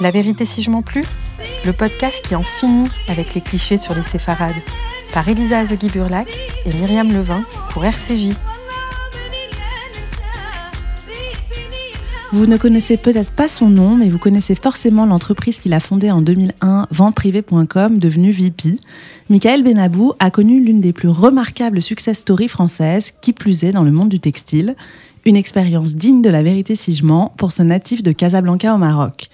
La vérité si je plus Le podcast qui en finit avec les clichés sur les séfarades. Par Elisa Azegui-Burlac et Myriam Levin pour RCJ. Vous ne connaissez peut-être pas son nom, mais vous connaissez forcément l'entreprise qu'il a fondée en 2001, venteprivé.com, devenue VP. Michael Benabou a connu l'une des plus remarquables success stories françaises, qui plus est dans le monde du textile. Une expérience digne de la vérité si je mens pour ce natif de Casablanca au Maroc.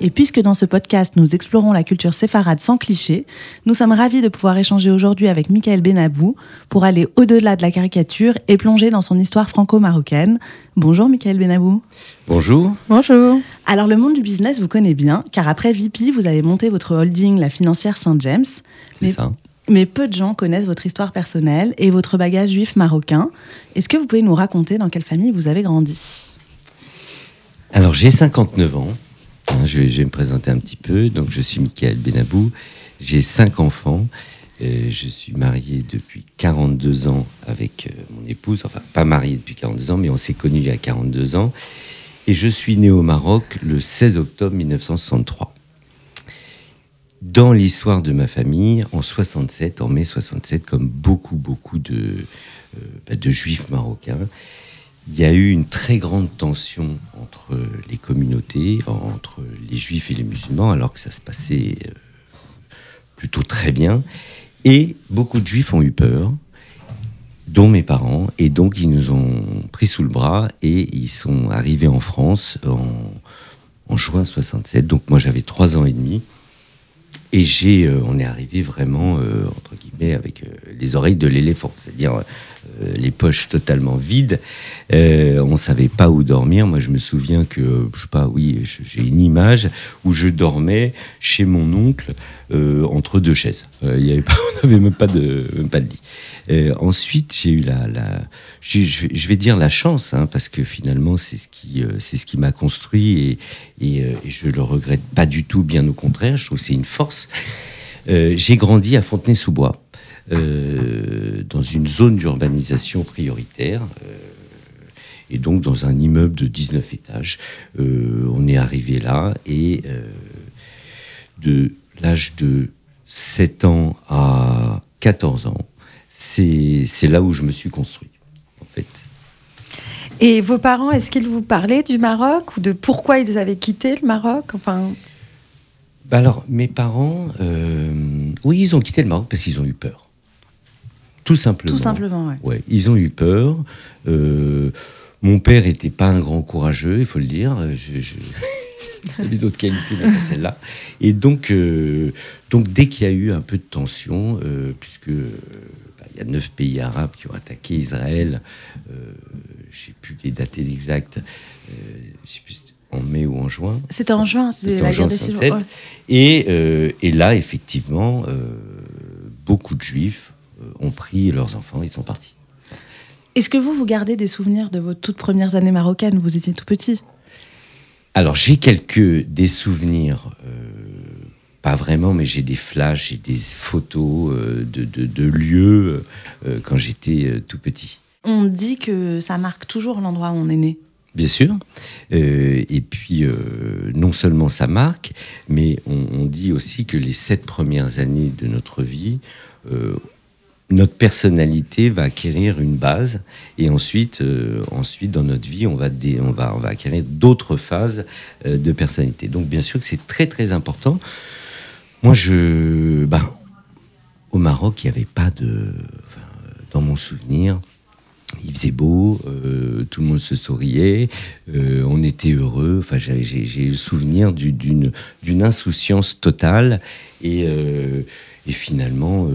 Et puisque dans ce podcast nous explorons la culture séfarade sans clichés, nous sommes ravis de pouvoir échanger aujourd'hui avec Michael Benabou pour aller au-delà de la caricature et plonger dans son histoire franco-marocaine. Bonjour Michael Benabou. Bonjour. Bonjour. Alors le monde du business vous connaît bien, car après VP, vous avez monté votre holding, la financière Saint-James. C'est ça. Mais peu de gens connaissent votre histoire personnelle et votre bagage juif marocain. Est-ce que vous pouvez nous raconter dans quelle famille vous avez grandi? Alors j'ai 59 ans. Hein, je, vais, me présenter un petit peu. Donc je suis Michael Benabou. J'ai cinq enfants. Euh, je suis marié depuis 42 ans avec euh, mon épouse. Enfin, pas marié depuis 42 ans, mais on s'est connus il y a 42 ans. Et je suis né au Maroc le 16 octobre 1963. Dans l'histoire de ma famille, en 67, en mai 67, comme beaucoup, beaucoup de, euh, bah, de juifs marocains, il y a eu une très grande tension entre les communautés, entre les juifs et les musulmans, alors que ça se passait euh, plutôt très bien. Et beaucoup de juifs ont eu peur, dont mes parents, et donc ils nous ont pris sous le bras et ils sont arrivés en France en, en juin 67. Donc moi j'avais trois ans et demi. Et j'ai, euh, on est arrivé vraiment, euh, entre guillemets, avec les oreilles de l'éléphant, c'est-à-dire les poches totalement vides. Euh, on savait pas où dormir. Moi, je me souviens que, je sais pas, oui, j'ai une image où je dormais chez mon oncle euh, entre deux chaises. Euh, y avait pas, on n'avait même pas de, pas de lit. Euh, ensuite, j'ai eu la, la je, vais, dire la chance, hein, parce que finalement, c'est ce qui, euh, c'est ce qui m'a construit et, euh, je le regrette pas du tout, bien au contraire. Je trouve que c'est une force. Euh, j'ai grandi à Fontenay-sous-Bois, euh, dans une zone d'urbanisation prioritaire, euh, et donc dans un immeuble de 19 étages. Euh, on est arrivé là, et euh, de l'âge de 7 ans à 14 ans, c'est c'est là où je me suis construit, en fait. Et vos parents, est-ce qu'ils vous parlaient du Maroc ou de pourquoi ils avaient quitté le Maroc Enfin, Bah alors, mes parents, euh, oui, ils ont quitté le Maroc parce qu'ils ont eu peur. Tout simplement. Tout simplement, ouais. Ouais, ils ont eu peur. Euh, mon père était pas un grand courageux, il faut le dire. Euh, Je, je... J'avais d'autres qualités, mais pas celle-là. Et donc, euh, donc dès qu'il y a eu un peu de tension, euh, puisque bah, il y a neuf pays arabes qui ont attaqué Israël, euh, je sais plus les dates exactes, je sais plus en mai ou en juin. C'était en juin, c'était la en guerre juin des six jours. 67. ouais. Et, et là, effectivement, beaucoup de juifs ont pris leurs enfants, ils sont partis. Est-ce que vous, vous gardez des souvenirs de vos toutes premières années marocaines? Vous étiez tout petit. Alors, j'ai quelques des souvenirs, euh, pas vraiment, mais j'ai des flashs, j'ai des photos euh, de, de- de lieux euh, quand j'étais tout petit. On dit que ça marque toujours l'endroit où on est né. Bien sûr. Et puis, non seulement ça marque, mais on, on dit aussi que les sept premières années de notre vie, notre personnalité va acquérir une base, et ensuite, euh, ensuite dans notre vie, on va, on va, va acquérir d'autres phases euh, de personnalité. Donc, bien sûr que c'est très, très important. Moi, je. Ben, au Maroc, il n'y avait pas de. dans mon souvenir, il faisait beau, euh, tout le monde se souriait, euh, on était heureux. Enfin, j'ai- le souvenir du- d'une insouciance totale et, euh, finalement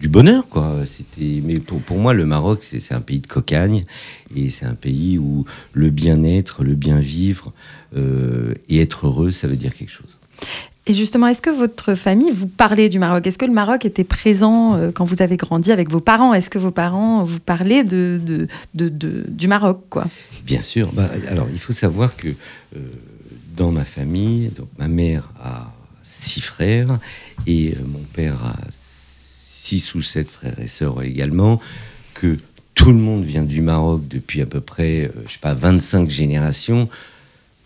du bonheur, quoi. C'était. Mais pour, pour moi, le Maroc, c'est un pays de cocagne et c'est un pays où le bien-être, le bien-vivre euh, et être heureux, ça veut dire quelque chose. Et justement, est-ce que votre famille vous parlait du Maroc? Est-ce que le Maroc était présent euh, quand vous avez grandi avec vos parents? Est-ce que vos parents vous parlaient de, de, de- de- du Maroc quoi? Bien sûr. Bah, alors, il faut savoir que euh, dans ma famille, donc ma mère a six frères et euh, mon père a six ou sept frères et sœurs également, que tout le monde vient du Maroc depuis à peu près, euh, je sais pas, 25 générations.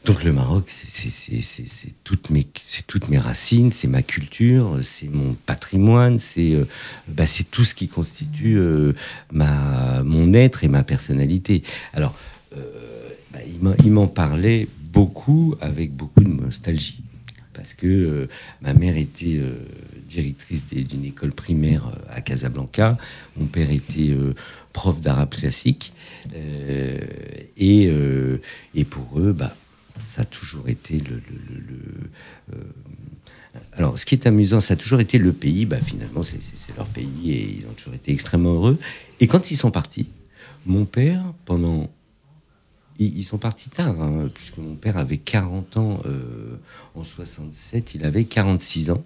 Donc le Maroc, c'est toutes, mes, toutes mes racines, c'est ma culture, c'est mon patrimoine, c'est euh, bah, tout ce qui constitue euh, ma, mon être et ma personnalité. Alors, euh, bah, il m'en parlait beaucoup, avec beaucoup de nostalgie. Parce que ma mère était directrice d'une école primaire à Casablanca, mon père était prof d'arabe classique, et, et pour eux, bah, ça a toujours été le. Euh, alors, ce qui est amusant, ça a toujours été le pays. Bah, finalement, c'est leur pays et ils ont toujours été extrêmement heureux. Et quand ils sont partis, mon père, pendant. Ils, sont partis tard, hein, puisque mon père avait 40 ans euh, en 67, il avait 46 ans.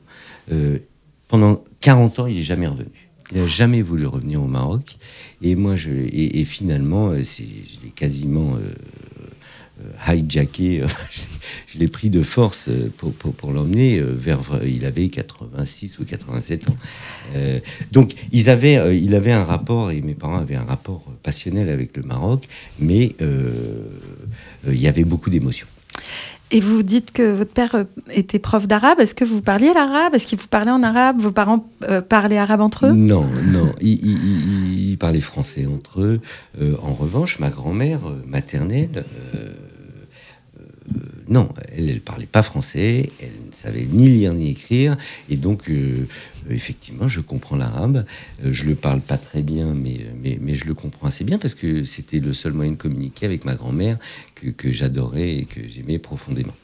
Euh, pendant 40 ans, il n'est jamais revenu. Il n'a jamais voulu revenir au Maroc. Et moi, je, et, finalement, je l'ai quasiment euh, hijacké, euh, je l'ai pris de force euh, pour, pour, l'emmener vers. Il avait 86 ou 87 ans. donc, ils avaient, il avait un rapport, et mes parents avaient un rapport passionnel avec le Maroc, mais il y avait beaucoup d'émotions. Et vous dites que votre père était prof d'arabe. Est-ce que vous parliez l'arabe? Est-ce qu'il vous parlait en arabe? Vos parents parlaient arabe entre eux? Non, non. Ils, parlaient français entre eux. en revanche, ma grand-mère maternelle euh, non, elle ne parlait pas français, elle ne savait ni lire ni écrire, et donc euh, effectivement, je comprends l'arabe. Euh, je le parle pas très bien, mais, mais, je le comprends assez bien parce que c'était le seul moyen de communiquer avec ma grand-mère que, j'adorais et que j'aimais profondément.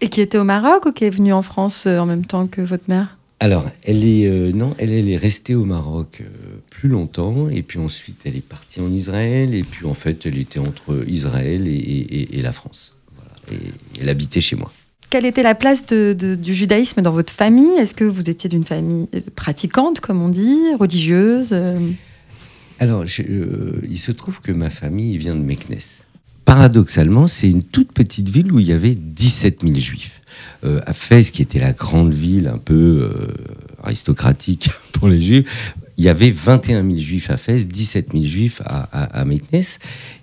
Et qui était au Maroc ou qui est venue en France en même temps que votre mère? Alors, elle est non, elle, est restée au Maroc plus longtemps, et puis ensuite elle est partie en Israël, et puis en fait elle était entre Israël et la France et elle habitait chez moi. Quelle était la place du judaïsme dans votre famille? Est-ce que vous étiez d'une famille pratiquante, comme on dit, religieuse? Euh? Alors, euh, il se trouve que ma famille vient de Meknes. Paradoxalement, c'est une toute petite ville où il y avait 17 000 juifs. Euh, à Fès, qui était la grande ville un peu aristocratique pour les juifs, il y avait 21 000 juifs à Fès, 17 000 juifs à, à, Meknès,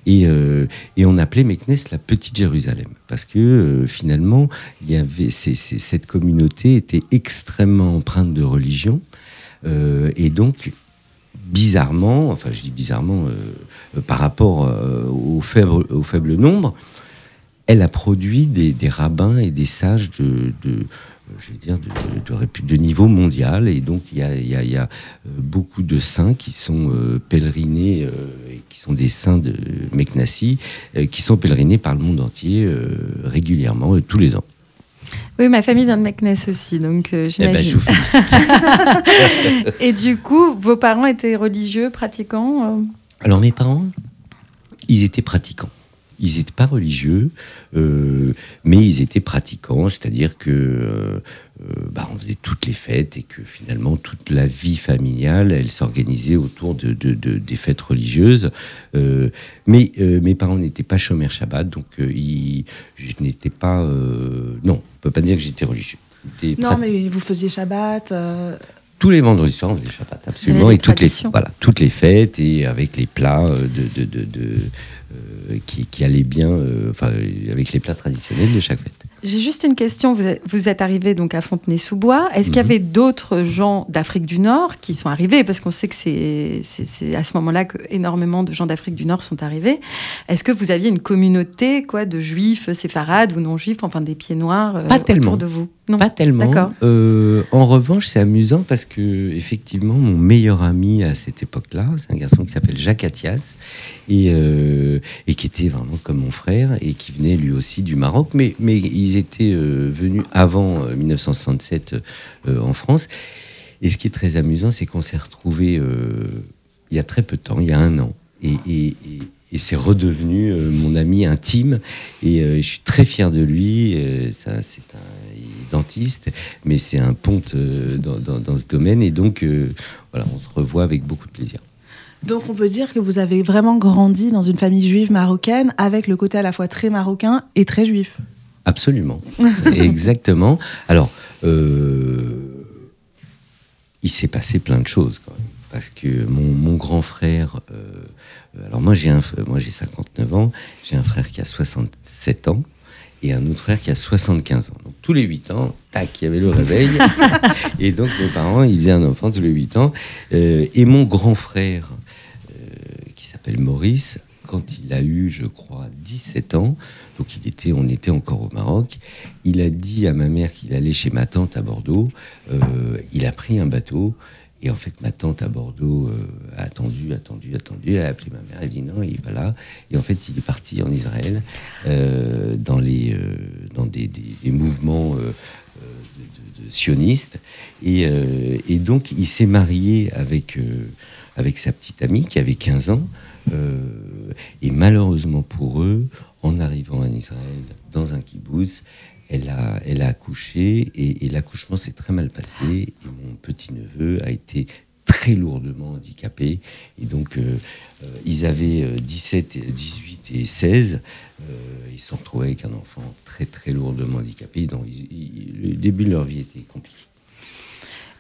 euh, et, on appelait Meknès la petite Jérusalem, parce que euh, finalement, il y avait, cette communauté était extrêmement empreinte de religion, euh, et donc bizarrement, enfin je dis bizarrement, par rapport au, faible, au faible nombre, elle a produit des, rabbins et des sages de je vais dire, de, de, niveau mondial. Et donc, il y a, euh, beaucoup de saints qui sont euh, pèlerinés, euh, et qui sont des saints de Meknassi, qui sont pèlerinés par le monde entier régulièrement, tous les ans. Oui, ma famille vient de Meknès aussi, donc eh ben, j'imagine. et du coup, vos parents étaient religieux, pratiquants Alors, mes parents, ils étaient pratiquants ils n'étaient pas religieux, euh, mais ils étaient pratiquants, c'est-à-dire que euh, euh, bah, on faisait toutes les fêtes et que finalement toute la vie familiale, elle s'organisait autour de, des fêtes religieuses. mais mes parents n'étaient pas chômeurs Shabbat, donc je n'étais pas. non, on peut pas dire que j'étais religieux. Non, mais vous faisiez Shabbat tous les vendredis soirs, on faisait Shabbat, absolument, et toutes les, voilà, toutes les fêtes et avec les plats de, de, de, euh, qui, qui, allait bien euh, enfin, avec les plats traditionnels de chaque fête. J'ai juste une question. Vous êtes, vous êtes arrivé donc à Fontenay-sous-Bois. Est-ce qu'il y mhm. avait d'autres gens d'Afrique du Nord qui sont arrivés? Parce qu'on sait que c'est à ce moment-là que énormément de gens d'Afrique du Nord sont arrivés. Est-ce que vous aviez une communauté quoi, de juifs séfarades ou non juifs, enfin des pieds noirs euh, Pas tellement. autour de vous? Non. Pas tellement. en revanche, c'est amusant parce que effectivement, mon meilleur ami à cette époque-là, c'est un garçon qui s'appelle Jacques Attias et, et qui était vraiment comme mon frère et qui venait lui aussi du Maroc, mais, mais ils étaient euh, venus avant 1967 euh, euh, en France. Et ce qui est très amusant, c'est qu'on s'est retrouvés il y a très peu de temps, il y a un an, et, c'est redevenu mon ami intime. Et je suis très fier de lui. c'est un dentiste, mais c'est un ponte dans, dans, dans, ce domaine. Et donc, voilà, on se revoit avec beaucoup de plaisir. Donc on peut dire que vous avez vraiment grandi dans une famille juive marocaine avec le côté à la fois très marocain et très juif. Absolument. Exactement. Alors, euh, il s'est passé plein de choses quand même. Parce que mon, grand frère, euh, alors moi j'ai, un, moi j'ai 59 ans, j'ai un frère qui a 67 ans, et un autre frère qui a 75 ans. Donc tous les 8 ans, tac, il y avait le réveil. et donc mes parents, ils faisaient un enfant tous les 8 ans. Euh, et mon grand frère, euh, qui s'appelle Maurice, quand il a eu, je crois, 17 ans, donc il était, on était encore au Maroc, il a dit à ma mère qu'il allait chez ma tante à Bordeaux. Euh, il a pris un bateau et en fait, ma tante à Bordeaux euh, a attendu, attendu, attendu. Elle a appelé ma mère, elle a dit non, il n'est pas là. Et en fait, il est parti en Israël euh, dans, les, dans des, mouvements sionistes. Et, et, donc, il s'est marié avec, avec sa petite amie qui avait 15 ans. Et malheureusement pour eux, en arrivant en Israël, dans un kibbutz, elle a, elle a accouché et, l'accouchement s'est très mal passé. Et mon petit-neveu a été très lourdement handicapé. Et donc, euh, euh, ils avaient 17, 18 et 16. Euh, ils se retrouvés avec un enfant très, très lourdement handicapé. Donc, le début de leur vie était compliqué.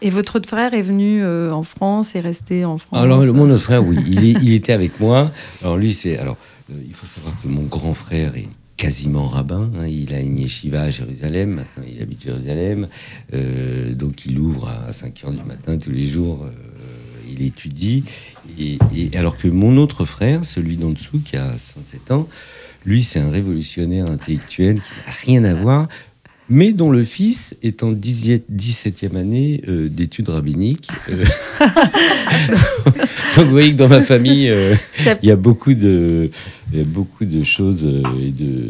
Et votre autre frère est venu euh, en France et resté en France? Alors, mon autre frère, oui, il, était avec moi. Alors, lui, c'est. Alors, euh, il faut savoir que mon grand frère est quasiment rabbin. Hein. Il a une yeshiva à Jérusalem. Maintenant, il habite Jérusalem. Euh, donc, il ouvre à 5 heures du matin tous les jours. Il étudie. Et, et, alors que mon autre frère, celui d'en dessous, qui a 67 ans, lui, c'est un révolutionnaire intellectuel qui n'a rien à voir mais dont le fils est en 17e année euh, d'études rabbiniques. Euh... Donc vous voyez que dans ma famille, euh, il y a beaucoup de, il y a beaucoup de choses euh, et de,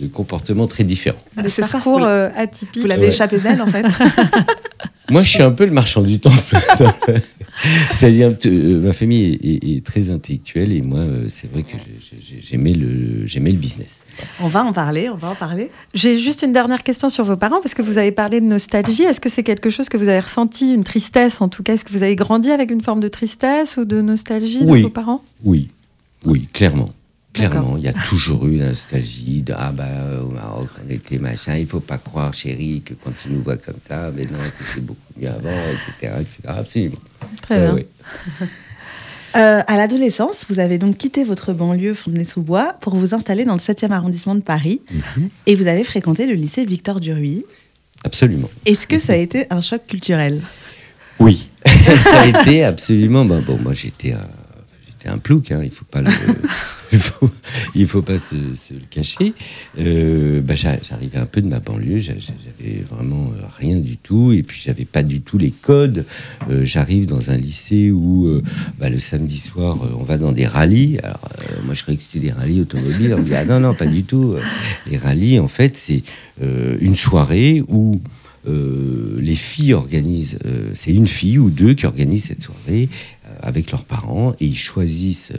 de comportements très différents. Des parcours oui. Euh, atypiques. Vous l'avez ouais. échappé belle en fait. Moi, je suis un peu le marchand du temple. C'est-à-dire, euh, ma famille est, est, est, très intellectuelle et moi, euh, c'est vrai que j'aimais le, j'aimais le business. On va en parler, on va en parler. J'ai juste une dernière question sur vos parents parce que vous avez parlé de nostalgie. Est-ce que c'est quelque chose que vous avez ressenti, une tristesse en tout cas? Est-ce que vous avez grandi avec une forme de tristesse ou de nostalgie oui. de vos parents? Oui, oui, clairement. Clairement, il y a toujours eu la nostalgie de ah bah au Maroc on était machin, il faut pas croire chérie que quand tu nous vois comme ça, mais non c'était beaucoup mieux avant, etc., etc. Absolument. Très euh, bien. Oui. Euh, à l'adolescence, vous avez donc quitté votre banlieue Fontenay-sous-Bois pour vous installer dans le 7e arrondissement de Paris mm -hmm. et vous avez fréquenté le lycée Victor Duruy. Absolument. Est-ce que ça a été un choc culturel? Oui, ça a été absolument. Bon, bon moi j'étais un, un plouc, hein, il faut pas le. Il faut, il faut pas se, le cacher. Euh, bah, j'arrivais un peu de ma banlieue, j'avais vraiment rien du tout, et puis j'avais pas du tout les codes. Euh, J'arrive dans un lycée où euh, bah, le samedi soir, on va dans des rallyes. Euh, moi, je croyais que c'était des rallyes automobiles. Ah non non pas du tout. Les rallyes, en fait, c'est euh, une soirée où euh, les filles organisent, euh, c'est une fille ou deux qui organisent cette soirée euh, avec leurs parents et ils choisissent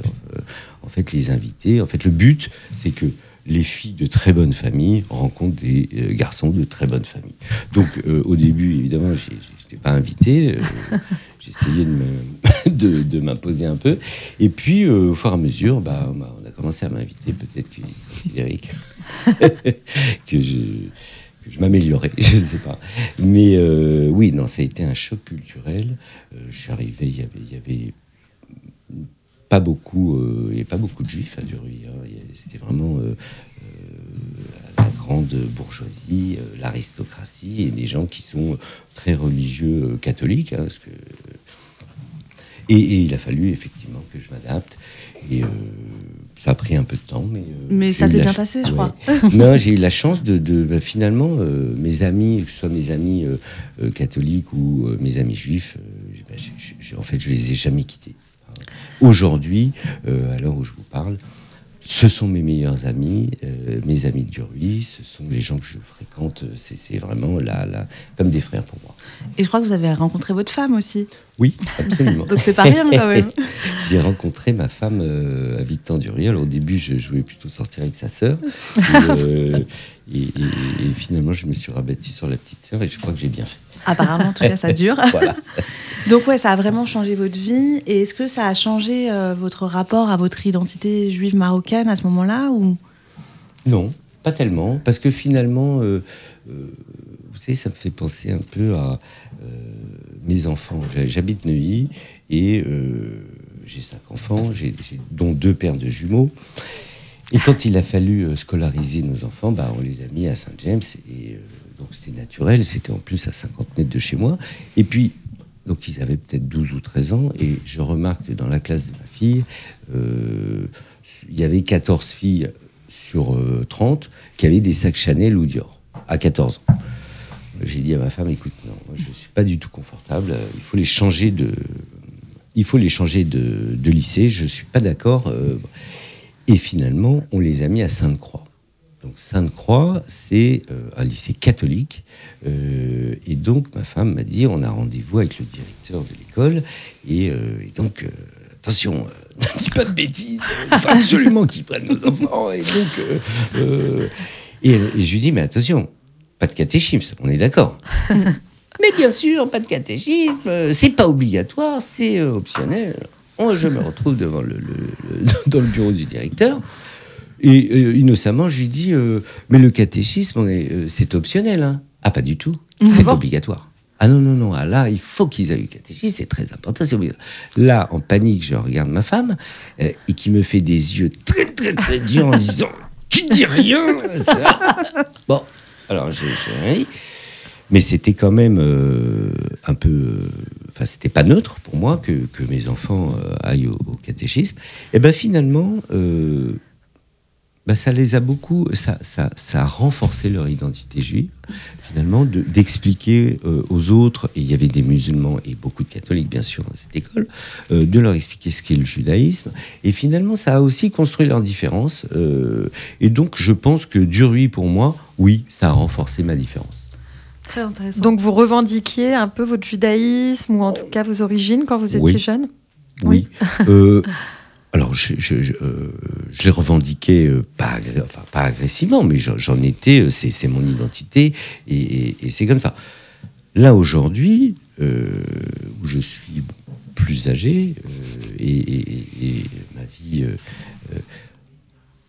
en fait les invités. En fait, le but, c'est que les filles de très bonne famille rencontrent des euh, garçons de très bonne famille. Donc, euh, au début, évidemment, je n'étais pas invité. Euh, J'essayais de m'imposer un peu. Et puis, au fur et à mesure, bah, on a commencé à m'inviter. Peut-être qu'ils considéraient que, que je m'améliorais, je ne sais pas. Mais oui, non, ça a été un choc culturel. Je suis arrivé, il y avait, il y avait pas beaucoup, euh, il y avait pas beaucoup de juifs à Duruy. Hein. C'était vraiment la grande bourgeoisie, l'aristocratie et des gens qui sont très religieux catholiques. Hein, parce que, et, et, il a fallu effectivement que je m'adapte. Et ça a pris un peu de temps, mais. Euh, mais ça s'est bien passé, je crois. non, j'ai eu la chance de, de bah, finalement, euh, mes amis, que ce soit mes amis euh, catholiques ou mes amis juifs, j ai, j ai, en fait, je les ai jamais quittés. Aujourd'hui, à l'heure où je vous parle, ce sont mes meilleurs amis, euh, mes amis de Duruy, ce sont les gens que je fréquente, c'est vraiment là, là, comme des frères pour moi. Et je crois que vous avez rencontré votre femme aussi. Oui, absolument. Donc c'est pas rien quand même. J'ai rencontré ma femme euh, à Victor. Alors au début, je, je, voulais plutôt sortir avec sa sœur. Et, euh, et, et, et, finalement, je me suis rabattu sur la petite sœur et je crois que j'ai bien fait. Apparemment, en tout cas, ça dure. voilà. Donc ouais, ça a vraiment changé votre vie. Et est-ce que ça a changé euh, votre rapport à votre identité juive marocaine? À ce moment-là ou? Non, pas tellement. Parce que finalement, euh, euh, vous savez, ça me fait penser un peu à euh, mes enfants. J'habite Neuilly et j'ai cinq enfants, dont deux paires de jumeaux. Et quand il a fallu scolariser nos enfants, bah, on les a mis à Saint-James. Et donc c'était naturel. C'était en plus à 50 mètres de chez moi. Et puis, donc ils avaient peut-être 12 ou 13 ans. Et je remarque que dans la classe de ma fille, il y avait 14 filles sur euh, 30 qui avaient des sacs Chanel ou Dior à 14 ans. J'ai dit à ma femme, écoute, non, je ne suis pas du tout confortable. euh, Il faut les changer de, il faut les changer de, lycée. Je suis pas d'accord. euh, et finalement, on les a mis à Sainte-Croix. Donc Sainte-Croix, c'est euh, un lycée catholique. Euh, et donc ma femme m'a dit, on a rendez-vous avec le directeur de l'école. Et, euh, donc, euh, attention, euh, ne dis pas de bêtises. Il faut absolument qu'ils prennent nos enfants. Et donc, euh, euh, et, et je lui dis, mais attention, pas de catéchisme, on est d'accord. Mais bien sûr, pas de catéchisme, euh, c'est pas obligatoire, c'est euh, optionnel. Je me retrouve devant le, le- le- dans le bureau du directeur. Et euh, innocemment, je lui dis euh, Mais le catéchisme, euh, c'est optionnel. Hein. Ah, pas du tout. C'est bon? obligatoire. Ah non, non, non. Ah, là, il faut qu'ils aient eu catéchisme, c'est très important. Là, en panique, je regarde ma femme euh, et qui me fait des yeux très, très, très durs en disant Tu dis rien ça. Bon, alors j'ai dit. Mais c'était quand même euh, un peu. euh, Enfin, c'était pas neutre pour moi que, que mes enfants aillent au, catéchisme. Et ben finalement, euh, bah, ça les a beaucoup. Ça, ça, ça a renforcé leur identité juive, finalement, de- d'expliquer euh, aux autres, et il y avait des musulmans et beaucoup de catholiques, bien sûr, dans cette école, euh, de leur expliquer ce qu'est le judaïsme. Et finalement, ça a aussi construit leur différence. euh, et donc, je pense que Duruy, pour moi, oui, ça a renforcé ma différence. Très intéressant. Donc vous revendiquiez un peu votre judaïsme ou en tout cas vos origines quand vous étiez Oui. jeune? Oui. Euh, alors, je, je, je, euh, l'ai revendiqué, euh, pas, enfin, pas agressivement, mais j'en étais, euh, c'est mon identité, et, c'est comme ça. Là, aujourd'hui, où je suis plus âgé, et, ma vie,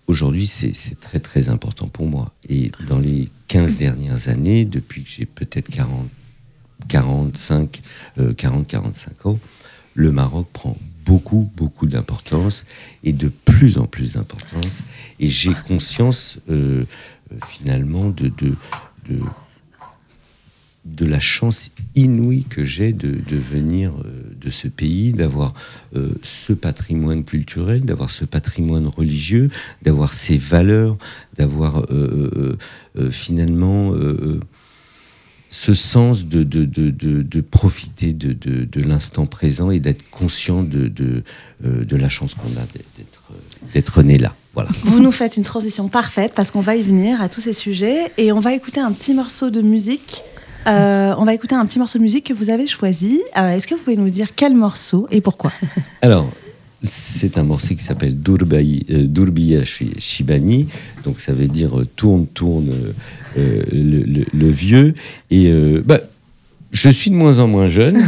aujourd'hui, c'est très, très important pour moi. Et dans les 15 dernières années, depuis que j'ai peut-être 40, 45, euh, 40, 45 ans, le Maroc prend beaucoup, beaucoup d'importance et de plus en plus d'importance. Et j'ai conscience, euh, euh, finalement, de, de, de, la chance inouïe que j'ai de, de venir euh, de ce pays, d'avoir ce patrimoine culturel, d'avoir ce patrimoine religieux, d'avoir ces valeurs, d'avoir finalement ce sens de, de, de, de, profiter de, l'instant présent et d'être conscient de, de, euh, de la chance qu'on a d'être euh, d'être né là. Voilà. Vous nous faites une transition parfaite parce qu'on va y venir à tous ces sujets et on va écouter un petit morceau de musique. Euh, on va écouter un petit morceau de musique que vous avez choisi. Euh, Est-ce que vous pouvez nous dire quel morceau et pourquoi? Alors, c'est un morceau qui s'appelle euh, Durbiya Shi- Shibani, donc ça veut dire euh, tourne, tourne euh, le, le- le vieux. Et euh, bah, je suis de moins en moins jeune.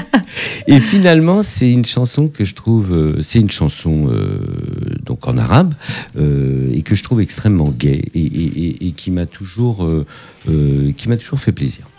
et finalement, c'est une chanson que je trouve, euh, c'est une chanson euh, donc en arabe euh, et que je trouve extrêmement gaie et, et- et- et qui m'a toujours, euh, euh, qui m'a toujours fait plaisir.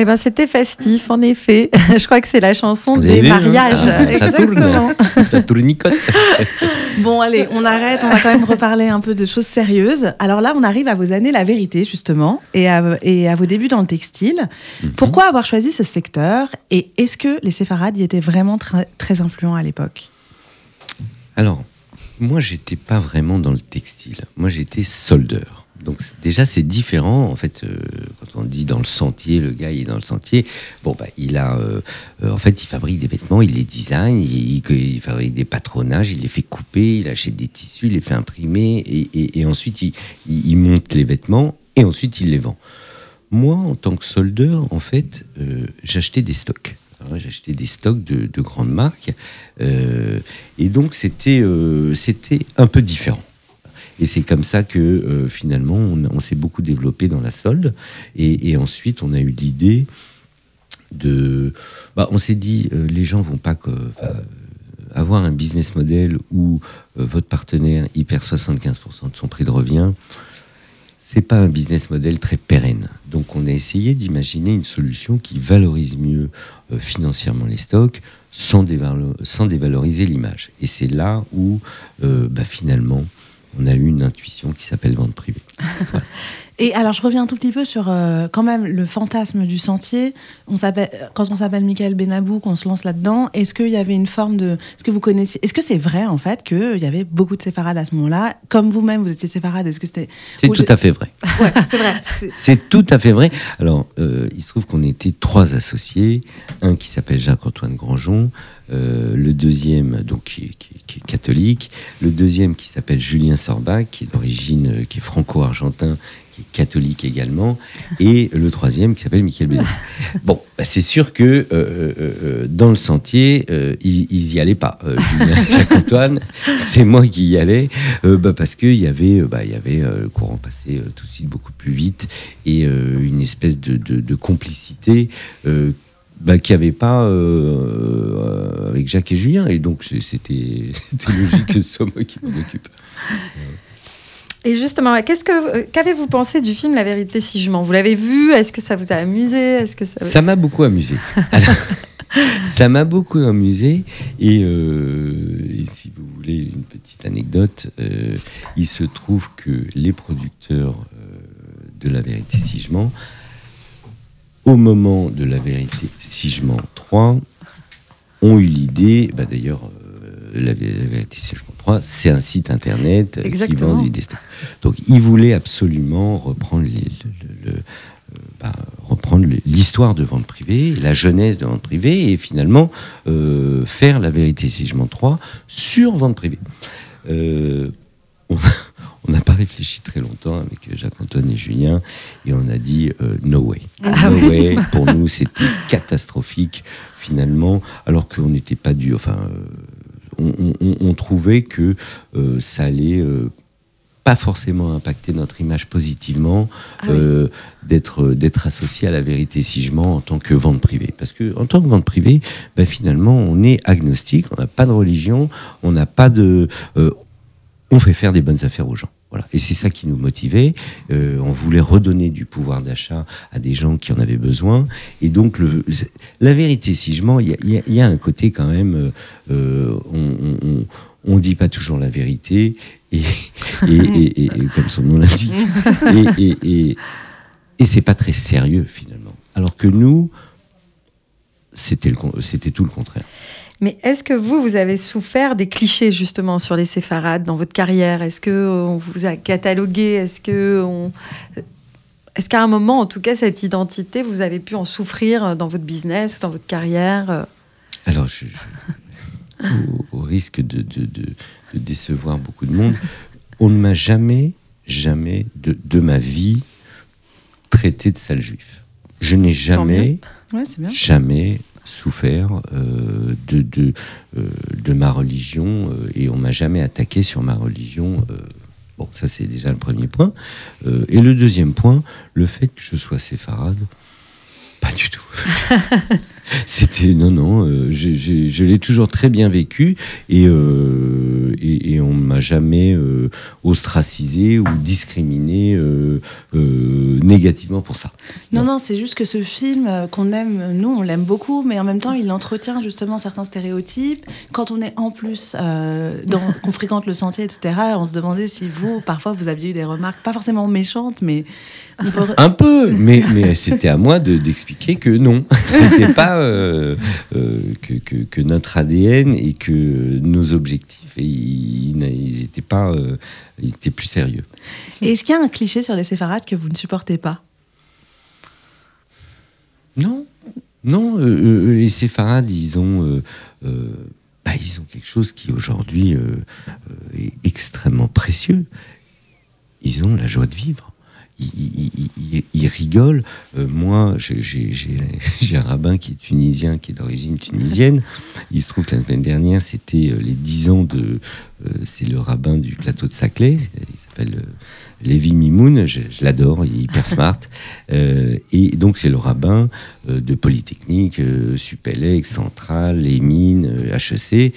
Eh ben, c'était festif, en effet. Je crois que c'est la chanson Vous des vu, hein, mariages. ça, ça tourne. Exactement. Ça tournicote. Bon, allez, on arrête, on va quand même reparler un peu de choses sérieuses. Alors là, on arrive à vos années La Vérité, justement, et à, et à vos débuts dans le textile. Mhm. Pourquoi avoir choisi ce secteur Et est-ce que les séfarades y étaient vraiment très, très influents à l'époque? Alors, moi, j'étais pas vraiment dans le textile. Moi, j'étais soldeur. Donc déjà, c'est différent. En fait, euh, quand on dit dans le sentier, le gars il est dans le sentier. Bon, bah, il a, euh, euh, en fait, il fabrique des vêtements, il les design, il, il- fabrique des patronages, il les fait couper, il achète des tissus, il les fait imprimer, et, ensuite il, monte les vêtements et ensuite il les vend. Moi, en tant que soldeur, en fait, j'achetais des stocks. Alors, J'achetais des stocks de, de grandes marques. et donc, c'était c'était un peu différent. Et c'est comme ça que euh, finalement, on, s'est beaucoup développé dans la solde. Et, ensuite, on a eu l'idée de. Bah, on s'est dit, euh, les gens vont pas avoir un business model où euh, votre partenaire y perd 75% de son prix de revient. C'est pas un business model très pérenne. Donc, on a essayé d'imaginer une solution qui valorise mieux financièrement les stocks sans, dévalo- sans dévaloriser l'image. Et c'est là où, bah, finalement, on a eu une intuition qui s'appelle vente privée. Et alors, je reviens un tout petit peu sur euh, quand même le fantasme du sentier. On s'appelle, quand on s'appelle Michael Benabou, qu'on se lance là-dedans, est-ce qu'il y avait une forme de. Est-ce que vous connaissez. Est-ce que c'est vrai, en fait, qu'il y avait beaucoup de séfarades à ce moment-là? Comme vous-même, vous étiez séfarade, est-ce que c'était. C'est Ou tout je- à fait vrai. Ouais, c'est vrai. C'est- tout à fait vrai. Alors, euh, il se trouve qu'on était trois associés. Un qui s'appelle Jacques-Antoine Grandjean, euh, le deuxième, donc qui est, qui est- qui est catholique, le deuxième qui s'appelle Julien Sorbac, qui est d'origine, euh, qui est franco-argentin, qui est catholique également, et le troisième qui s'appelle Michael Bénin. Bon, bah, c'est sûr que euh, euh, euh, dans le sentier, euh, ils, ils y allaient pas. Julien et Jacques-Antoine, c'est moi qui y allais, bah, parce qu'il y avait, bah, y avait le courant passé tout de suite beaucoup plus vite et une espèce de, de- de complicité. bah, qu'il n'y avait pas euh, avec Jacques et Julien. Et donc, c'était logique que ce soit moi qui m'en occupe. Et justement, qu'est-ce que qu'avez-vous pensé du film La vérité si je mens Vous l'avez vu Est-ce que ça vous a amusé Est-ce que ça... Ça m'a beaucoup amusé. Alors, ça m'a beaucoup amusé. Et, euh, et si vous voulez une petite anecdote, euh, il se trouve que les producteurs euh, de La vérité si je mens, au moment de La vérité si je mens 3, ont eu l'idée, bah d'ailleurs, euh, La vérité si je mens 3, c'est un site internet euh, qui Exactement. vend du destin. Donc, ils voulaient absolument reprendre les- le- le- le, euh, bah, reprendre l'histoire de vente privée, la jeunesse de vente privée, et finalement euh, faire la vérité si je mens 3 sur vente privée. Euh, on n'a pas réfléchi très longtemps avec Jacques-Antoine et Julien, et on a dit euh, no way. Ah no way, pour nous, c'était catastrophique, finalement, alors qu'on n'était pas dû. Enfin, on, on- on- on trouvait que euh, ça allait. euh, pas forcément impacter notre image positivement Ah oui. euh, d'être d'être associé à la vérité si je mens en tant que vente privée parce que en tant que vente privée ben, finalement on est agnostique on n'a pas de religion on n'a pas de euh, on fait faire des bonnes affaires aux gens voilà. Et c'est ça qui nous motivait. Euh, on voulait redonner du pouvoir d'achat à des gens qui en avaient besoin. Et donc le, la vérité si je mens il y a, y y un côté quand même euh, euh, on, on dit pas toujours la vérité. Et, et, et- et- et comme son nom l'indique. Et, et, c'est pas très sérieux finalement. Alors que nous c'était tout le contraire Mais est-ce que vous, vous avez souffert des clichés justement sur les séfarades dans votre carrière? Est-ce que on vous a catalogué? Est-ce que on... Est-ce qu'à un moment, en tout cas, cette identité, vous avez pu en souffrir dans votre business ou dans votre carrière? Alors, je, je- au, au risque de, de- de- de décevoir beaucoup de monde, on ne m'a jamais, jamais de, de ma vie traité de sale juif. Je n'ai jamais, Ouais, c'est bien. jamais souffert euh, euh, de ma religion euh, et on m'a jamais attaqué sur ma religion. bon, ça c'est déjà le premier point. Et le deuxième point, le fait que je sois séfarade, pas du tout. C'était non non, euh, je l'ai toujours très bien vécu et euh, et, et on m'a jamais euh, ostracisé ou discriminé euh, négativement pour ça. Non, non, c'est juste que ce film qu'on aime, nous, on l'aime beaucoup, mais en même temps, il entretient justement certains stéréotypes. Quand on est en plus, dans- qu'on fréquente le sentier, etc., on se demandait si vous, parfois, vous aviez eu des remarques, pas forcément méchantes, mais on Un peu, mais, mais c'était à moi de- d'expliquer que non, c'était pas euh, euh, que, que, que notre ADN et que nos objectifs, et ils n'étaient pas, euh, ils étaient plus sérieux. Est-ce qu'il y a un cliché sur les séfarades que vous ne supportez pas? Non, non, les séfarades, ils ont, bah, ils ont quelque chose qui aujourd'hui euh, euh, est extrêmement précieux. Ils ont la joie de vivre. Ils rigolent. Euh, moi, j'ai- un rabbin qui est tunisien, qui est d'origine tunisienne. Il se trouve que la semaine dernière, c'était euh, les 10 ans de. euh, C'est le rabbin du plateau de Saclay. Il s'appelle Lévi Mimoun. Je, je l'adore. Il est hyper smart. Euh, et donc, c'est le rabbin de Polytechnique, Supélec, Centrale, les mines, HEC.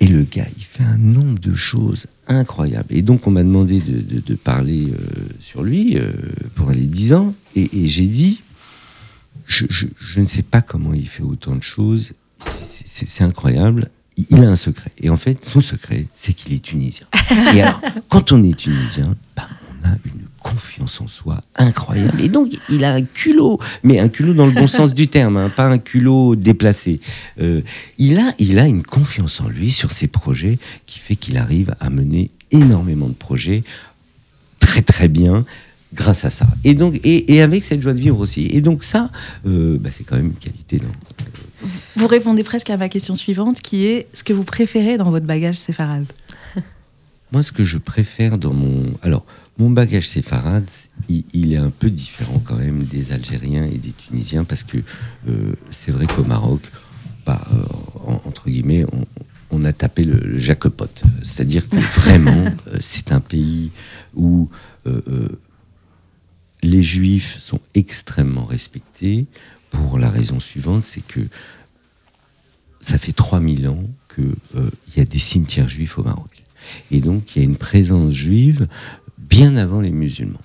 Et le gars, il fait un nombre de choses incroyables. Et donc, on m'a demandé de, de- de parler euh, sur lui euh, pour les 10 ans. Et, et j'ai dit, je, je- je ne sais pas comment il fait autant de choses. C'est- incroyable. Il il a un secret. Et en fait, son secret, c'est qu'il est tunisien. Et alors, quand on est tunisien, ben, on a une confiance en soi incroyable. Et donc, il a un culot, mais un culot dans le bon sens du terme, hein, pas un culot déplacé. Euh, il, a, il a une confiance en lui sur ses projets qui fait qu'il arrive à mener énormément de projets très très bien grâce à ça. Et donc et, et avec cette joie de vivre aussi. Et donc ça, euh, bah, c'est quand même une qualité. Non Vous répondez presque à ma question suivante, qui est ce que vous préférez dans votre bagage séfarade Moi, ce que je préfère dans mon... Alors, mon bagage séfarade, il, il est un peu différent quand même des Algériens et des Tunisiens parce que euh, c'est vrai qu'au Maroc, bah, euh, en- entre guillemets, on, on a tapé le, le jackpot. C'est-à-dire que vraiment, euh, c'est un pays où les Juifs sont extrêmement respectés pour la raison suivante, c'est que ça fait 3000 ans qu'il y a des cimetières juifs au Maroc. Et donc, il y a une présence juive bien avant les musulmans.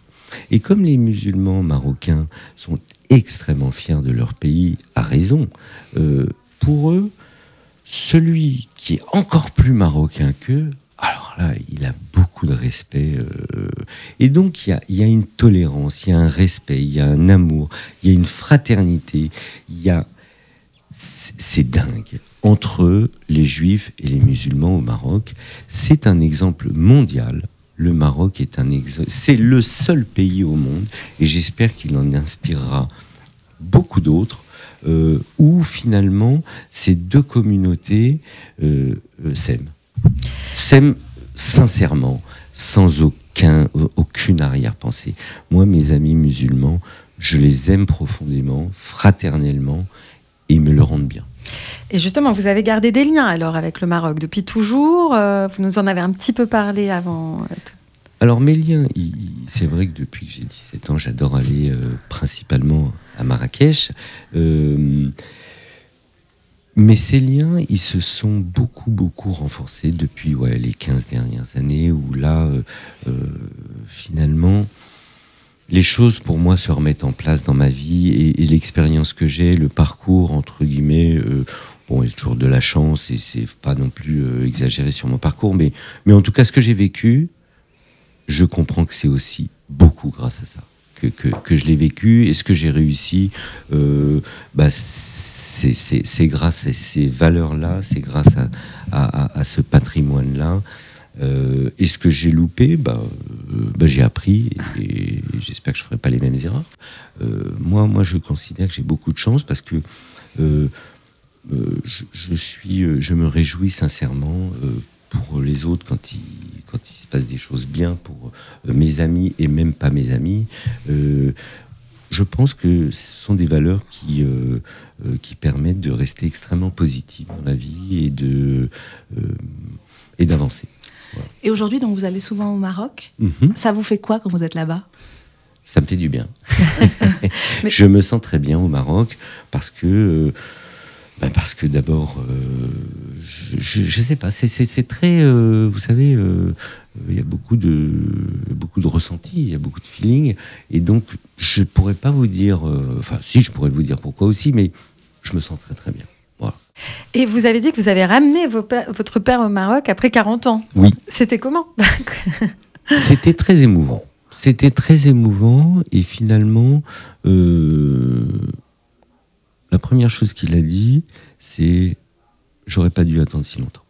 Et comme les musulmans marocains sont extrêmement fiers de leur pays, à raison, euh, pour eux, celui qui est encore plus marocain qu'eux, alors là, il a beaucoup de respect. euh, et donc, il y, a, y a une tolérance, il y a un respect, il y a un amour, il y a une fraternité, il y a c'est dingue. Entre eux, les juifs et les musulmans au Maroc, c'est un exemple mondial. Le Maroc est un exemple. C'est le seul pays au monde, et j'espère qu'il en inspirera beaucoup d'autres, euh, où finalement ces deux communautés euh, euh, s'aiment. S'aiment sincèrement, sans aucun, aucune arrière-pensée. Moi, mes amis musulmans, je les aime profondément, fraternellement, et ils me le rendent bien. Et justement, vous avez gardé des liens alors avec le Maroc depuis toujours. euh, vous nous en avez un petit peu parlé avant. euh, Alors mes liens, c'est vrai que depuis que j'ai 17 ans, j'adore aller euh, principalement à Marrakech. Mais ces liens, ils se sont beaucoup, beaucoup renforcés depuis les 15 dernières années, où là, finalement, les choses pour moi se remettent en place dans ma vie et, l'expérience que j'ai, le parcours, entre guillemets, euh, bon, il y a toujours de la chance et c'est pas non plus euh, exagéré sur mon parcours, mais, mais en tout cas, ce que j'ai vécu, je comprends que c'est aussi beaucoup grâce à ça. Que, que, je l'ai vécu et ce que j'ai réussi, euh, bah, c'est grâce à ces valeurs-là, c'est grâce à- à ce patrimoine-là. Euh, et ce que j'ai loupé, bah, euh, bah, j'ai appris et, j'espère que je ne ferai pas les mêmes erreurs. Euh, moi, moi, je considère que j'ai beaucoup de chance parce que euh, euh, je, je suis, euh, je me réjouis sincèrement euh, pour les autres quand il, quand il se passe des choses bien, pour euh, mes amis et même pas mes amis. Euh, je pense que ce sont des valeurs qui, euh, euh, qui permettent de rester extrêmement positif dans la vie euh, et d'avancer. Et aujourd'hui, donc, vous allez souvent au Maroc. Mhm. Ça vous fait quoi quand vous êtes là-bas? Ça me fait du bien. Mais- Je me sens très bien au Maroc parce que, euh, ben parce que d'abord, euh, je, je sais pas, c'est- très, euh, vous savez, euh, il y a beaucoup de, beaucoup de ressentis, il y a beaucoup de feeling, et donc je pourrais pas vous dire, enfin si, je pourrais vous dire pourquoi aussi, mais je me sens très très bien. Voilà. Et vous avez dit que vous avez ramené vos votre père au Maroc après 40 ans. Oui. C'était comment? C'était très émouvant. C'était très émouvant et finalement, euh, la première chose qu'il a dit, c'est j'aurais pas dû attendre si longtemps.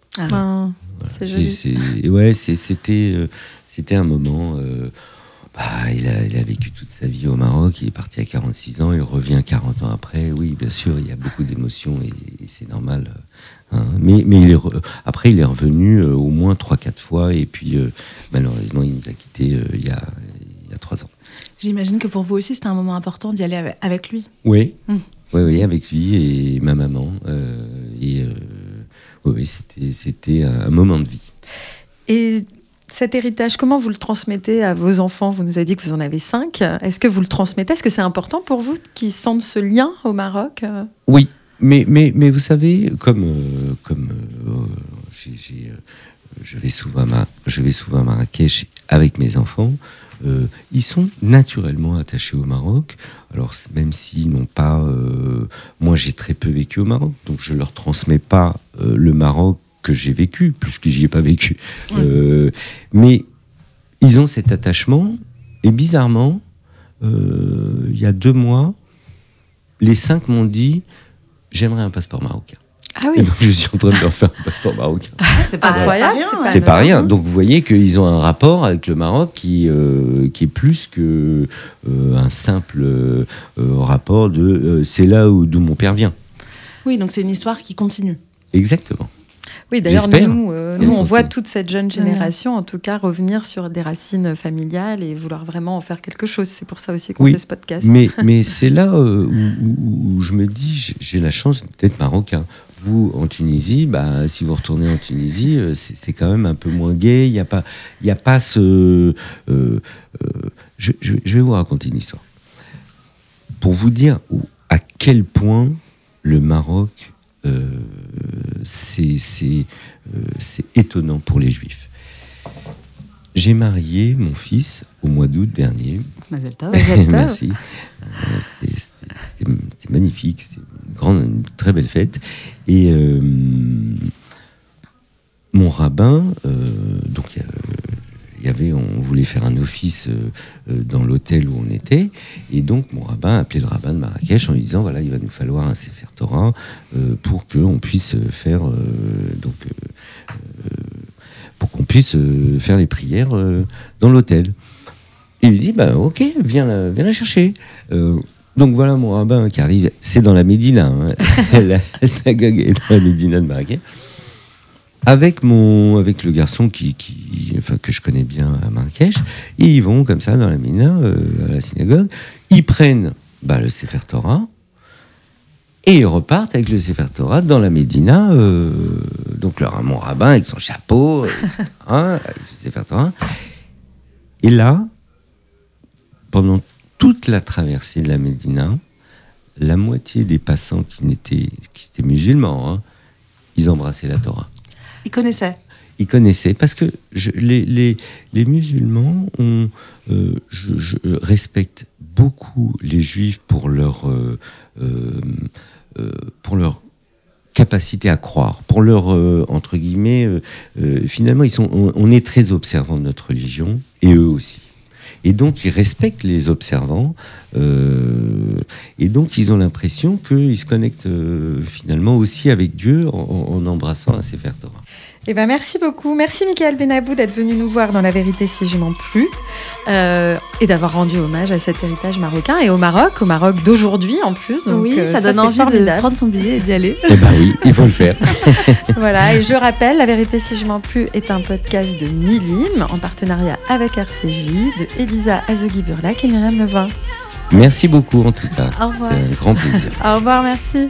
C'est J'ai- joli. c'est- ouais, c'est- c'était euh, c'était un moment. euh, bah, il, a, il a vécu toute sa vie au Maroc. Il est parti à 46 ans. Il revient 40 ans après. Oui, bien sûr, il y a beaucoup d'émotions et, et c'est normal. euh, hein. Mais, mais il est re- après, il est revenu euh, au moins 3-4 fois. Et puis, euh, malheureusement, il nous a quittés euh, il y a il y a 3 ans. J'imagine que pour vous aussi, c'était un moment important d'y aller avec- lui. Oui. Mm. Oui, oui, avec lui et ma maman. euh, et oui, c'était un moment de vie. Et cet héritage, comment vous le transmettez à vos enfants? Vous nous avez dit que vous en avez cinq. Est-ce que vous le transmettez? Est-ce que c'est important pour vous qu'ils sentent ce lien au Maroc euh? Oui, mais, mais, mais vous savez, comme, euh, comme euh, euh, je, vais souvent je vais souvent à Marrakech avec mes enfants, ils sont naturellement attachés au Maroc. Alors, même s'ils n'ont pas. moi, j'ai très peu vécu au Maroc, donc je leur transmets pas le Maroc que j'ai vécu, puisque j'y ai pas vécu. Euh, mais ils ont cet attachement, et bizarrement, euh, il y a deux mois, les cinq m'ont dit j'aimerais un passeport marocain. Ah Et oui, donc je suis en train de leur faire un passeport marocain. c'est pas- Incroyable, c'est pas c'est rien, pas C'est pas rien. Donc vous voyez qu'ils ont un rapport avec le Maroc qui, euh, qui est plus que euh, un simple euh, rapport de euh, c'est là où d'où mon père vient. Oui, donc c'est une histoire qui continue. Exactement. Oui d'ailleurs, nous, euh, Elle nous, on voit toute cette jeune génération, en tout cas, revenir sur des racines familiales et vouloir vraiment en faire quelque chose. C'est pour ça aussi qu'on Oui. fait ce podcast. Mais, mais c'est là euh, où, où- où je me dis j'ai- la chance d'être marocain. Vous, en Tunisie, bah, si vous retournez en Tunisie, euh, c'est quand même un peu moins gay. Il n'y a, pas- il y a pas ce. euh, euh, je, je- je vais vous raconter une histoire. Pour vous dire où- à quel point le Maroc, c'est c'est, euh, c'est étonnant pour les juifs. J'ai marié mon fils au mois d'août dernier. Merci. Euh, C'était magnifique, c'était une grande, une très belle fête. Et euh, mon rabbin, euh, donc euh, y avait, on voulait faire un office euh, euh, dans l'hôtel où on était, et donc mon rabbin a appelé le rabbin de Marrakech en lui disant voilà, il va nous falloir un Sefer Torah euh, pour qu'on puisse faire donc pour qu'on puisse faire les prières dans l'hôtel. Il lui dit, bah, ok, viens la, viens la chercher. Donc voilà mon rabbin qui arrive, c'est dans la Médina, hein. la synagogue est dans la Médina de Marrakech, avec, mon, avec le garçon qui, enfin, que je connais bien à Marrakech, et ils vont comme ça dans la Médina, euh, à la synagogue, ils prennent bah, le Sefer Torah, et ils repartent avec le Sefer Torah dans la Médina, euh, donc le, mon rabbin avec son chapeau, etc., avec le Sefer Torah. Et là, pendant toute la traversée de la Médina, la moitié des passants qui, n'étaient, qui étaient musulmans, hein, ils embrassaient la Torah. Il connaissait. Ils connaissaient, parce que les, les, musulmans ont, euh, je, respecte beaucoup les juifs pour leur, euh, euh, pour leur capacité à croire, pour leur, entre guillemets, finalement, ils sont, on, est très observants de notre religion, et eux aussi. Et donc, ils respectent les observants, euh, et donc, ils ont l'impression qu'ils se connectent euh, finalement aussi avec Dieu en, embrassant un Sefer. Eh ben, merci beaucoup. Merci, Michael Benabou, d'être venu nous voir dans La Vérité si je m'en plu euh, et d'avoir rendu hommage à cet héritage marocain et au Maroc, au Maroc d'aujourd'hui en plus. Donc, oui, euh, ça donne envie de prendre son billet et d'y aller. Eh ben oui, il faut le faire. Voilà, et je rappelle, La Vérité si je m'en plu est un podcast de Milim en partenariat avec RCJ, de Elisa Azegui-Burlac et Myriam Levin. Merci beaucoup en tout cas. Au revoir. Un grand plaisir. Au revoir, merci.